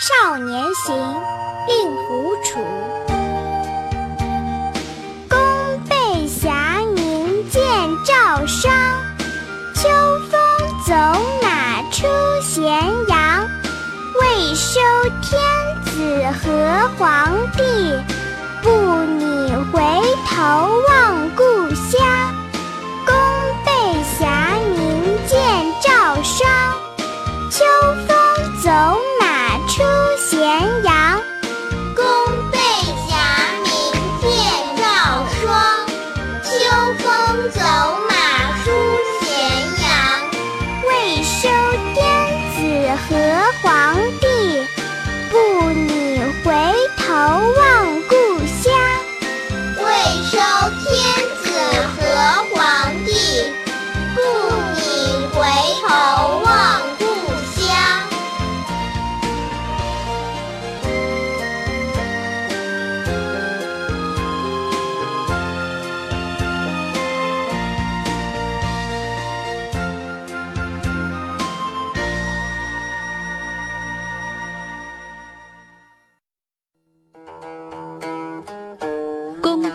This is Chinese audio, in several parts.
少年行，令狐楚。弓背霞明见照商，秋风走马出咸阳。未收天子和皇帝，不拟回头望咸阳。宫背夹明见照霜，秋风走马出咸阳。未收天子和皇帝，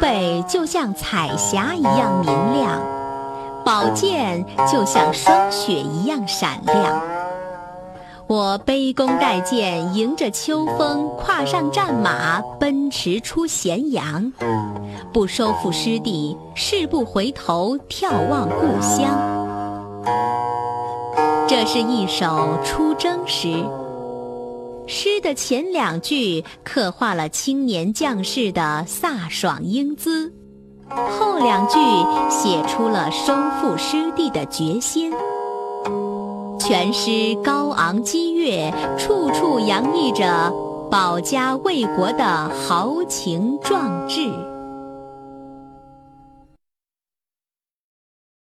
弓背就像彩霞一样明亮，宝剑就像霜雪一样闪亮。我背弓带剑，迎着秋风，跨上战马，奔驰出咸阳。不收复失地，誓不回头，眺望故乡。这是一首出征诗。诗的前两句刻画了青年将士的飒爽英姿，后两句写出了收复失地的决心。全诗高昂激越，处处洋溢着保家卫国的豪情壮志。